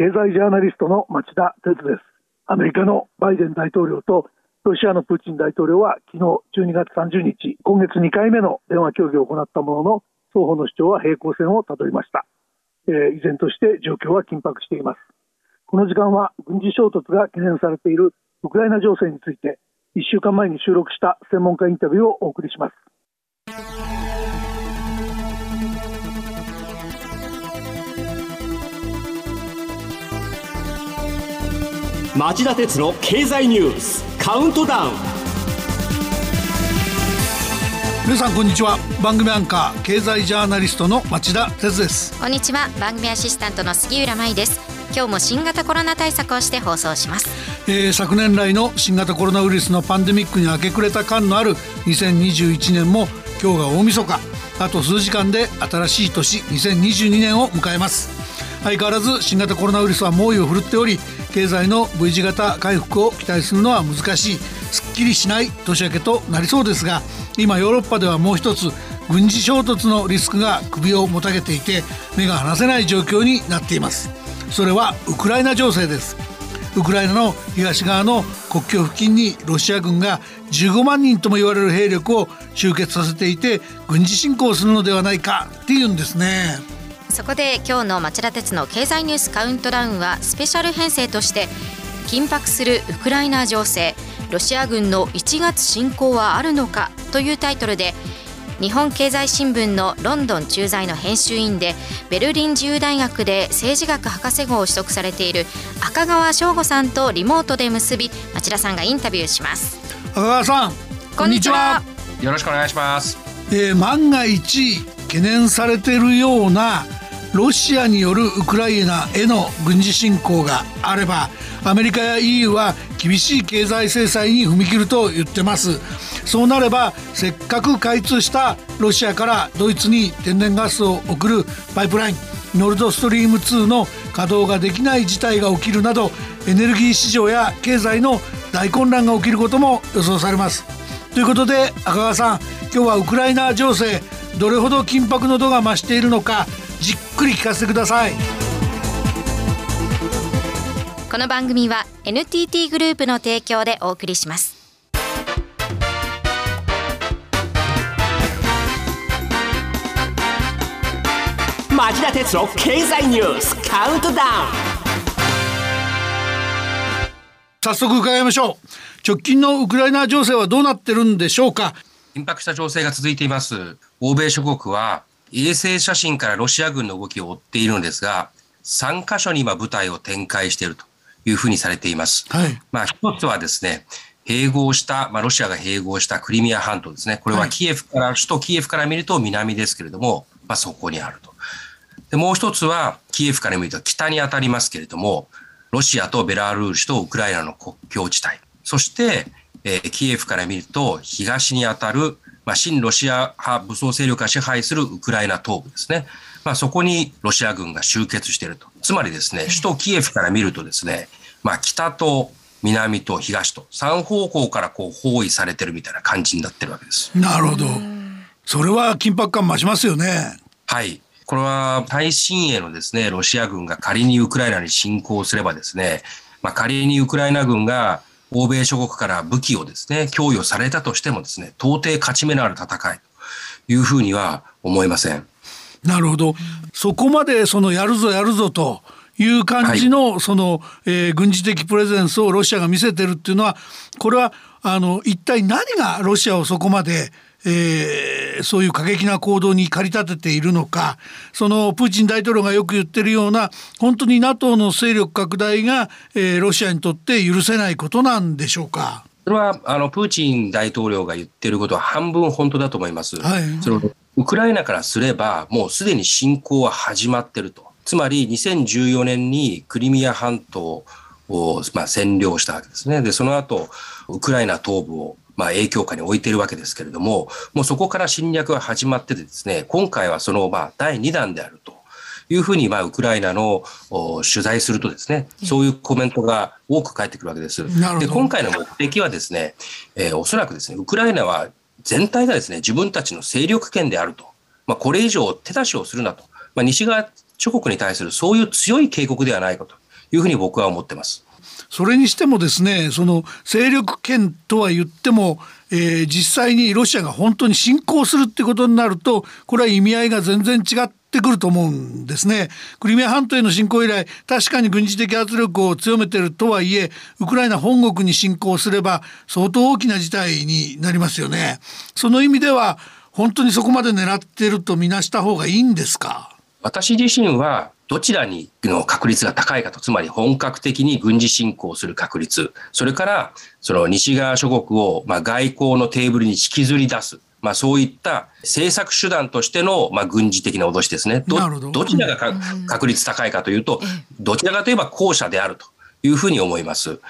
経済ジャーナリストの町田哲です。アメリカのバイデン大統領とロシアのプーチン大統領は昨日12月30日今月2回目の電話協議を行ったものの双方の主張は平行線をたどりました、えー、依然として状況は緊迫しています。この時間は軍事衝突が懸念されているウクライナ情勢について1週間前に収録した専門家インタビューをお送りします。町田鉄の経済ニュースカウントダウン。皆さんこんにちは。番組アンカー経済ジャーナリストの町田鉄です。こんにちは。番組アシスタントの杉浦舞です。今日も新型コロナ対策をして放送します、えー、昨年来の新型コロナウイルスのパンデミックに明け暮れた感のある2021年も今日が大晦日。あと数時間で新しい年2022年を迎えます相変わらず新型コロナウイルスは猛威を振るっており経済の V 字型回復を期待するのは難しい。すっきりしない年明けとなりそうですが今ヨーロッパではもう一つ軍事衝突のリスクが首をもたげていて目が離せない状況になっています。それはウクライナ情勢です。ウクライナの東側の国境付近にロシア軍が15万人とも言われる兵力を集結させていて軍事侵攻するのではないかっていうんですね。そこで今日の町田鉄の経済ニュースカウントダウンはスペシャル編成として緊迫するウクライナ情勢ロシア軍の1月侵攻はあるのかというタイトルで日本経済新聞のロンドン駐在の編集員でベルリン自由大学で政治学博士号を取得されている赤川翔吾さんとリモートで結び町田さんがインタビューします。赤川さんこんにちは。よろしくお願いします、えー、万が一懸念されているようなロシアによるウクライナへの軍事侵攻があればアメリカや EU は厳しい経済制裁に踏み切ると言ってます。そうなればせっかく開通したロシアからドイツに天然ガスを送るパイプラインノルドストリーム2の稼働ができない事態が起きるなどエネルギー市場や経済の大混乱が起きることも予想されます。ということで赤川さん今日はウクライナ情勢どれほど緊迫の度が増しているのかじっくり聞かせてください。この番組は NTT グループの提供でお送りします。町田鉄の経済ニュースカウントダウン。早速伺いましょう。直近のウクライナ情勢はどうなってるんでしょうか？緊迫した情勢が続いています。欧米諸国は衛星写真からロシア軍の動きを追っているのですが、3カ所に今部隊を展開しているというふうにされています。はい、まあ一つはですね、併合した、まあ、ロシアが併合したクリミア半島ですね。これはキエフから、はい、首都キエフから見ると南ですけれども、まあそこにあると。で、もう一つはキエフから見ると北に当たりますけれども、ロシアとベラルーシとウクライナの国境地帯。そして、えー、キエフから見ると東に当たるまあ、親ロシア派武装勢力が支配するウクライナ東部ですね。まあ、そこにロシア軍が集結していると。つまりですね、首都キエフから見るとですね、まあ、北と南と東と3方向からこう包囲されてるみたいな感じになってるわけです。なるほど。それは緊迫感増しますよね。はい。これは最新鋭のですね、ロシア軍が仮にウクライナに侵攻すればですね、まあ、仮にウクライナ軍が欧米諸国から武器をですね、供与されたとしてもですね、到底勝ち目のある戦いというふうには思えません。なるほど。そこまでそのやるぞやるぞという感じの、その、えー、軍事的プレゼンスをロシアが見せてるっていうのは、これはあの一体何がロシアをそこまでえー、そういう過激な行動に駆り立てているのかそのプーチン大統領がよく言ってるような本当に NATO の勢力拡大が、えー、ロシアにとって許せないことなんでしょうか？それはあのプーチン大統領が言ってることは半分本当だと思います。はい、そのウクライナからすればもうすでに侵攻は始まってると。つまり2014年にクリミア半島を、まあ、占領したわけですね。で、その後、ウクライナ東部をまあ、影響下に置いているわけですけれども、もうそこから侵略が始まっててですね、今回はその、まあ、第2弾であると。いうふうに、まあ、ウクライナの取材するとですね、そういうコメントが多く返ってくるわけです。で、今回の目的はですね、えー、おそらくですね、ウクライナは全体がですね、自分たちの勢力圏であると。まあ、これ以上手出しをするなと。まあ、西側諸国に対するそういう強い警告ではないかというふうに僕は思ってます。それにしてもですねその勢力圏とは言っても、えー、実際にロシアが本当に侵攻するってことになるとこれは意味合いが全然違ってくると思うんですね。クリミア半島への侵攻以来確かに軍事的圧力を強めてるとはいえウクライナ本国に侵攻すれば相当大きな事態になりますよね。その意味では本当にそこまで狙ってるとみなした方がいいんですか？私自身はどちらにの確率が高いかと、つまり本格的に軍事侵攻する確率、それからその西側諸国をまあ外交のテーブルに引きずり出す、まあ、そういった政策手段としての、まあ、軍事的な脅しですね。どど。ちらがか、確率高いかというと、どちらかといえば後者であるというふうに思います。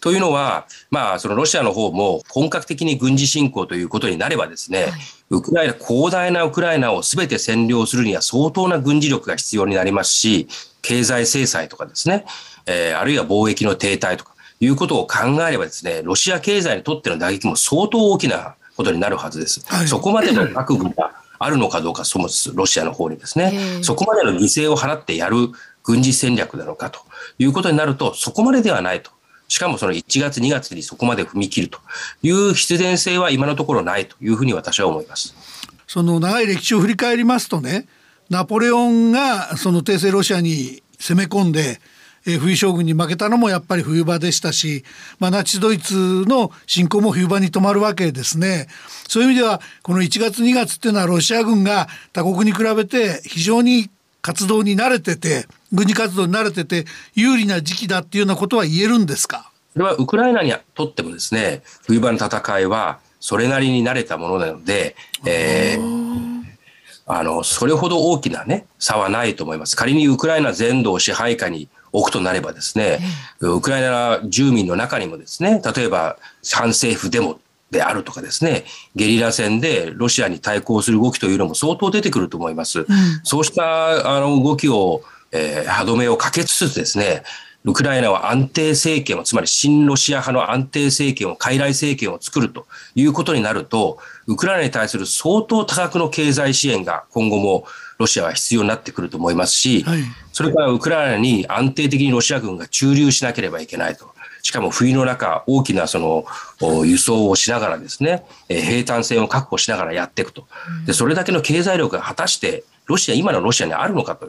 というのは、まあ、そのロシアの方も本格的に軍事侵攻ということになればですね、はい、ウクライナ、広大なウクライナを全て占領するには相当な軍事力が必要になりますし、経済制裁とかですね、えー、あるいは貿易の停滞とかいうことを考えればですね、ロシア経済にとっての打撃も相当大きなことになるはずです。はい、そこまでの覚悟があるのかどうか、そもそもロシアの方にですね、そこまでの犠牲を払ってやる軍事戦略なのかということになると、そこまでではないと。しかもその1月、2月にそこまで踏み切るという必然性は今のところないというふうに私は思います。その長い歴史を振り返りますとね、ナポレオンがその帝政ロシアに攻め込んで、えー、冬将軍に負けたのもやっぱり冬場でしたし、まあ、ナチスドイツの侵攻も冬場に止まるわけですね。そういう意味ではこの1月2月っていうのはロシア軍が他国に比べて非常に活動に慣れてて軍事活動に慣れてて有利な時期だっていうようなことは言えるんですか？それはウクライナにとってもですね冬場の戦いはそれなりに慣れたものなので、えー、あのそれほど大きな、ね、差はないと思います。仮にウクライナ全土を支配下に置くとなればですね、ウクライナ住民の中にもですね、例えば反政府デモであるとかですね、ゲリラ戦でロシアに対抗する動きというのも相当出てくると思います。うん、そうしたあの動きを、えー、歯止めをかけつつですね、ウクライナは安定政権を、つまり親ロシア派の安定政権を、傀儡政権を作るということになると、ウクライナに対する相当多額の経済支援が今後もロシアは必要になってくると思いますし、はい、それからウクライナに安定的にロシア軍が駐留しなければいけないと。しかも冬の中、大きなその輸送をしながらですね、平坦線を確保しながらやっていくと。で、それだけの経済力が果たしてロシア、今のロシアにあるのかと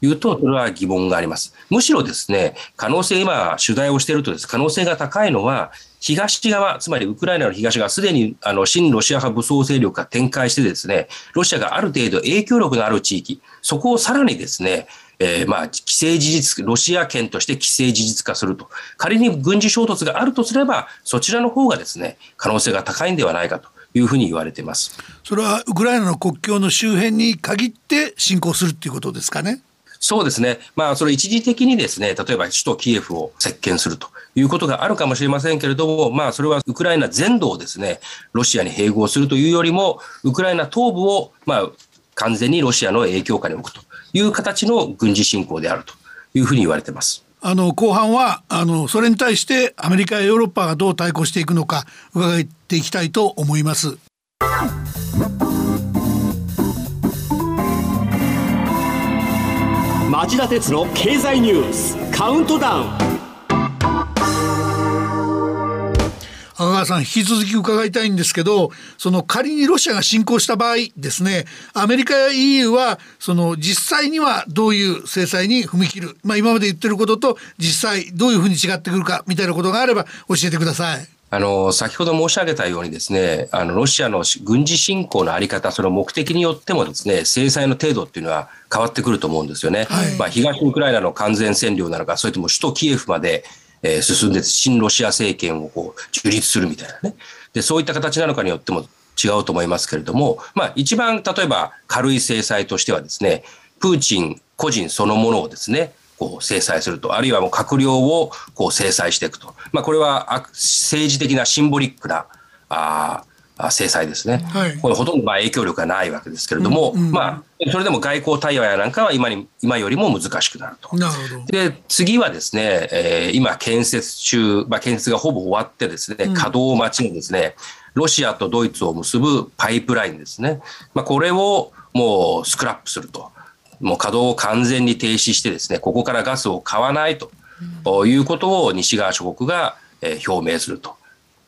いうと、それは疑問があります。むしろですね、可能性、今、取材をしているとです、可能性が高いのは、東側、つまりウクライナの東側、すでにあの親ロシア派武装勢力が展開してですね、ロシアがある程度影響力のある地域、そこをさらにですね、えー、まあ、既成事実、ロシア圏として既成事実化すると。仮に軍事衝突があるとすれば、そちらの方がですね、可能性が高いんではないかというふうに言われています。それはウクライナの国境の周辺に限って侵攻するっていうことですかね？そうですね。まあ、それ一時的にですね、例えば首都キエフを席巻するということがあるかもしれませんけれども、まあ、それはウクライナ全土をですね、ロシアに併合するというよりも、ウクライナ東部を、まあ、完全にロシアの影響下に置くという形の軍事侵攻であるというふうに言われています。あの後半はあのそれに対してアメリカやヨーロッパがどう対抗していくのか伺っていきたいと思います。町田鉄の経済ニュースカウントダウン赤川さん引き続き伺いたいんですけどその仮にロシアが侵攻した場合ですねアメリカや EU はその実際にはどういう制裁に踏み切る、まあ、今まで言ってることと実際どういうふうに違ってくるかみたいなことがあれば教えてください。あの、先ほど申し上げたようにですね、あの、ロシアの軍事侵攻のあり方、その目的によってもですね、制裁の程度っていうのは変わってくると思うんですよね。はい、まあ、東ウクライナの完全占領なのか、それとも首都キエフまでえー、進んで、新ロシア政権をこう樹立するみたいなね。で、そういった形なのかによっても違うと思いますけれども、まあ一番例えば軽い制裁としてはですね、プーチン個人そのものをですね、こう制裁すると、あるいはもう閣僚をこう制裁していくと。まあこれは政治的なシンボリックな、あ制裁ですね、はい、これほとんどまあ影響力がないわけですけれども、うんうん、まあ、それでも外交対話やなんかは今に今よりも難しくなると。で次はですね、えー、今建設中、まあ、建設がほぼ終わってですね、稼働待ちのですね、ロシアとドイツを結ぶパイプラインですね、まあ、これをもうスクラップすると。もう稼働を完全に停止してですね、ここからガスを買わないと。ということを西側諸国が表明すると。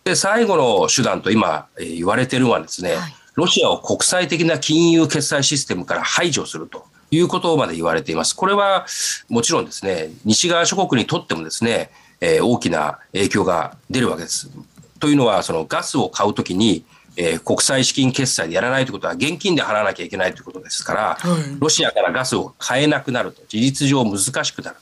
で、最後の手段と今言われているのはですね、はい、ロシアを国際的な金融決済システムから排除するということまで言われています。これはもちろんですね、西側諸国にとってもですね、えー、大きな影響が出るわけです。というのは、そのガスを買うときに、えー、国際資金決済でやらないということは現金で払わなきゃいけないということですから、はい、ロシアからガスを買えなくなると、事実上難しくなる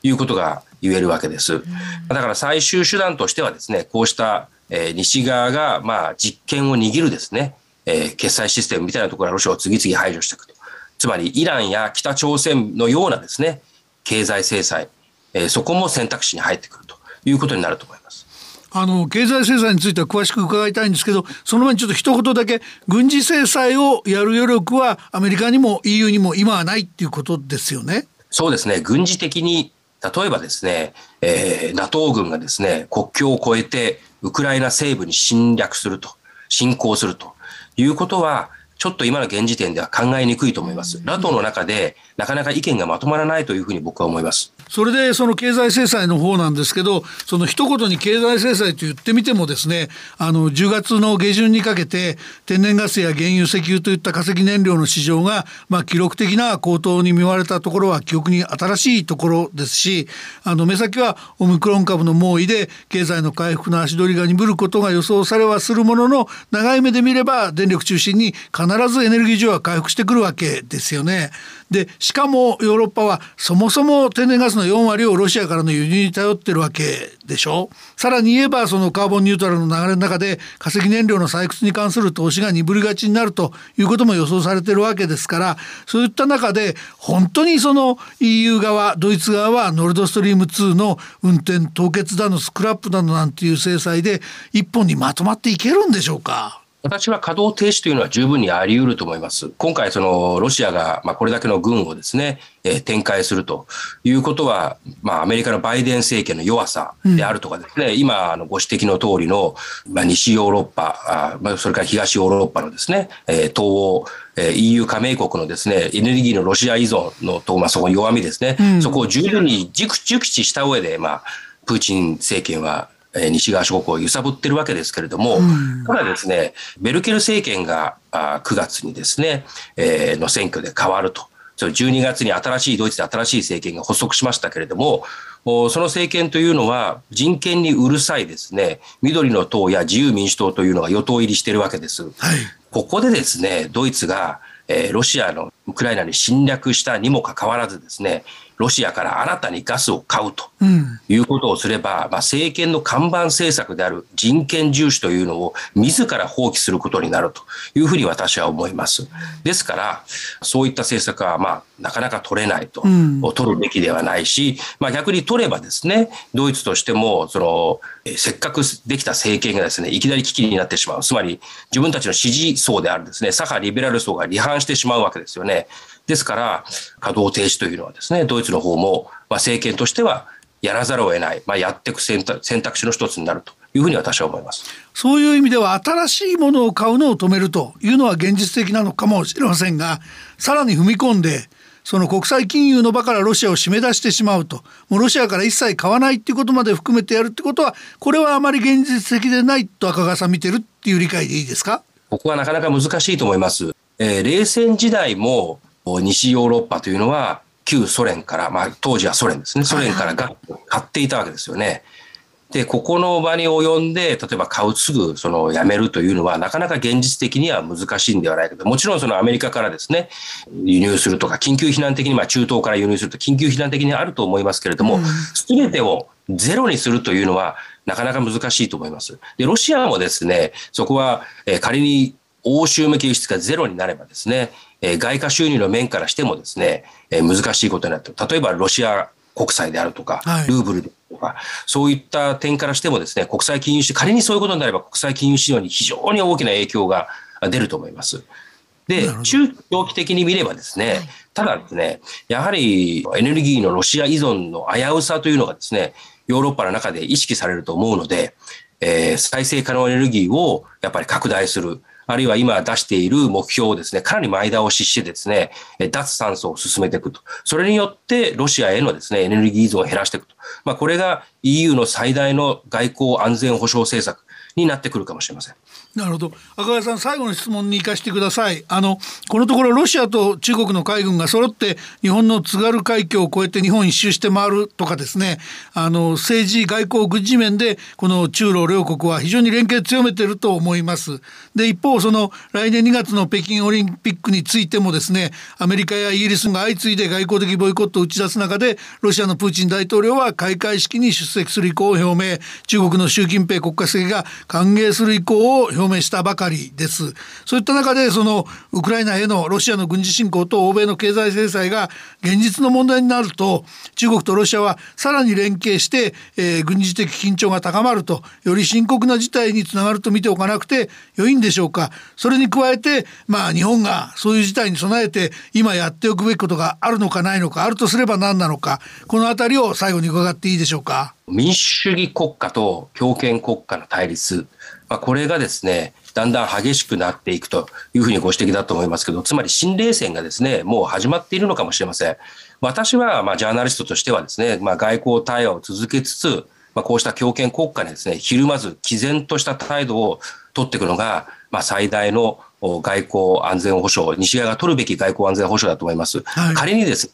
ということが言えるわけです。だから最終手段としてはですね、こうした、えー、西側がまあ実権を握るですね、えー、決済システムみたいなところからロシアを次々排除していくと。つまりイランや北朝鮮のようなですね、経済制裁、えー、そこも選択肢に入ってくるということになると思います。あの経済制裁については詳しく伺いたいんですけどその前にちょっと一言だけ軍事制裁をやる余力はアメリカにも EU にも今はないっていうことですよね。そうですね軍事的に例えばですね、えー、NATO 軍がですね国境を越えてウクライナ西部に侵略すると侵攻するということはちょっと今の現時点では考えにくいと思います。ラトの中でなかなか意見がまとまらないというふうに僕は思います。それでその経済制裁の方なんですけどその一言に経済制裁と言ってみてもですねあの10月の下旬にかけて天然ガスや原油石油といった化石燃料の市場が、まあ、記録的な高騰に見舞われたところは記憶に新しいところですしあの目先はオミクロン株の猛威で経済の回復の足取りが鈍ることが予想されはするものの長い目で見れば電力中心に必ずエネルギー需要は回復してくるわけですよね。でしかもヨーロッパはそもそも天然ガスの4割をロシアからの輸入に頼ってるわけでしょさらに言えばそのカーボンニュートラルの流れの中で化石燃料の採掘に関する投資が鈍りがちになるということも予想されてるわけですからそういった中で本当にその EU 側ドイツ側はノルドストリーム2の運転凍結だのスクラップだのなんていう制裁で一本にまとまっていけるんでしょうか？私は稼働停止というのは十分にあり得ると思います。今回、そのロシアがまあこれだけの軍をですね、えー、展開するということは、まあ、アメリカのバイデン政権の弱さであるとかですね、うん、今あのご指摘の通りの、まあ、西ヨーロッパあ、まあ、それから東ヨーロッパのですね、えー、東欧、えー、EU 加盟国のですねエネルギーのロシア依存のと、まあ、そこ弱みですね、うん、そこを十分に熟知した上で、まあ、プーチン政権はえ西側諸国を揺さぶってるわけですけれども、ただですね、メルケル政権があ9月にですね、えー、の選挙で変わると。それ12月に新しい、ドイツで新しい政権が発足しましたけれども、その政権というのは人権にうるさいですね、緑の党や自由民主党というのが与党入りしているわけです。はい、ここでですね、ドイツが、えー、ロシアのウクライナに侵略したにもかかわらずですね、ロシアから新たにガスを買うということをすれば、うん、まあ、政権の看板政策である人権重視というのを自ら放棄することになるというふうに私は思います。ですから、そういった政策は、まあ、なかなか取れないと、うん、取るべきではないし、まあ、逆に取ればですね、ドイツとしても、その、せっかくできた政権がですね、いきなり危機になってしまう。つまり、自分たちの支持層であるですね、左派リベラル層が離反してしまうわけですよね。ですから、稼働停止というのはですね、ドイツの方も、まあ、政権としてはやらざるを得ない、まあ、やっていく選択選択肢の一つになるというふうに私は思います。そういう意味では新しいものを買うのを止めるというのは現実的なのかもしれませんが、さらに踏み込んで、その国際金融の場からロシアを締め出してしまうと、もうロシアから一切買わないっていうことまで含めてやるってことは、これはあまり現実的でないと赤川さん見てるっていう理解でいいですか？ここはなかなか難しいと思います。えー、冷戦時代も西ヨーロッパというのは旧ソ連から、まあ、当時はソ連ですね、ソ連からが買っていたわけですよね。で、ここの場に及んで、例えば買うすぐそのやめるというのは、なかなか現実的には難しいんではないかと。もちろんそのアメリカからですね、輸入するとか、緊急避難的に、まあ中東から輸入すると緊急避難的にあると思いますけれども、す、べ、てをゼロにするというのは、なかなか難しいと思います。で、ロシアもですね、そこは、え仮に欧州向け輸出がゼロになればですね、えー、外貨収入の面からしてもですね、えー、難しいことになって例えばロシア国債であるとか、ルーブルとか、そういった点からしてもですね、国際金融市仮にそういうことになれば国際金融市場に非常に大きな影響が出ると思います。で、中長期的に見ればですね、ただですね、やはりエネルギーのロシア依存の危うさというのがですね、ヨーロッパの中で意識されると思うので、えー、再生可能エネルギーをやっぱり拡大する。あるいは今出している目標をですね、かなり前倒ししてですね、脱炭素を進めていくと。それによってロシアへのですね、エネルギー依存を減らしていくと。まあ、これが EU の最大の外交安全保障政策になってくるかもしれません。なるほど。赤川さん最後の質問に行かせてください。あのこのところロシアと中国の海軍が揃って日本の津軽海峡を越えて日本一周して回るとかですね。あの政治外交軍事面でこの中ロ両国は非常に連携強めていると思います。で一方その来年2月の北京オリンピックについてもですねアメリカやイギリスが相次いで外交的ボイコットを打ち出す中でロシアのプーチン大統領は開会式に出席する意向を表明。中国の習近平国家主席が歓迎する意向を表明したばかりです。そういった中でそのウクライナへのロシアの軍事侵攻と欧米の経済制裁が現実の問題になると中国とロシアはさらに連携して、えー、軍事的緊張が高まるとより深刻な事態につながると見ておかなくて良いんでしょうか。それに加えてまあ日本がそういう事態に備えて今やっておくべきことがあるのかないのかあるとすれば何なのかこの辺りを最後に伺っていいでしょうか。民主主義国家と強権国家の対立まあ、これがですね、だんだん激しくなっていくというふうにご指摘だと思いますけど、つまり新冷戦がですね、もう始まっているのかもしれません。私は、まあ、ジャーナリストとしてはですね、まあ、外交対話を続けつつ、まあ、こうした強権国家にですね、ひるまず、毅然とした態度を取っていくのが、まあ、最大の外交安全保障、西側が取るべき外交安全保障だと思います。はい、仮にですね、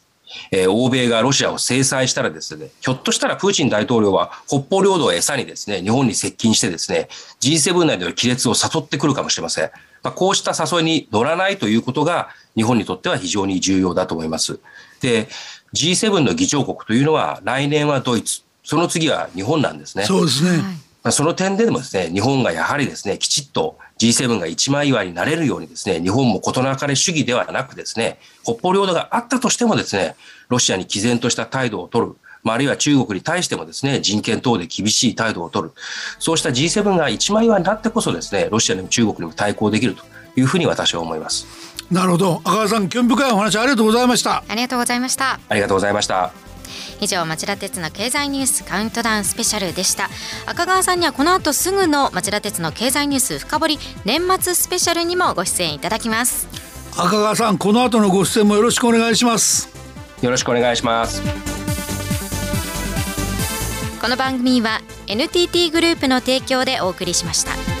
えー、欧米がロシアを制裁したらですね、ひょっとしたらプーチン大統領は北方領土を餌にですね、日本に接近してですね、G7 内での亀裂を誘ってくるかもしれません。まあ、こうした誘いに乗らないということが日本にとっては非常に重要だと思います。で、G7 の議長国というのは来年はドイツ、その次は日本なんですね。そうですね。その点でもですね、日本がやはりですね、きちっと G7 が一枚岩になれるようにですね、日本も事なかれ主義ではなくですね、北方領土があったとしてもですね、ロシアに毅然とした態度を取る。まあ、あるいは中国に対してもですね、人権等で厳しい態度を取る。そうした G7 が一枚岩になってこそですね、ロシアにも中国にも対抗できるというふうに私は思います。なるほど。赤川さん、興味深いお話ありがとうございました。ありがとうございました。ありがとうございました。以上町田鉄の経済ニュースカウントダウンスペシャルでした。赤川さんにはこの後すぐの町田鉄の経済ニュース深掘り年末スペシャルにもご出演いただきます。赤川さんこの後のご出演もよろしくお願いします。よろしくお願いします。この番組は NTT グループの提供でお送りしました。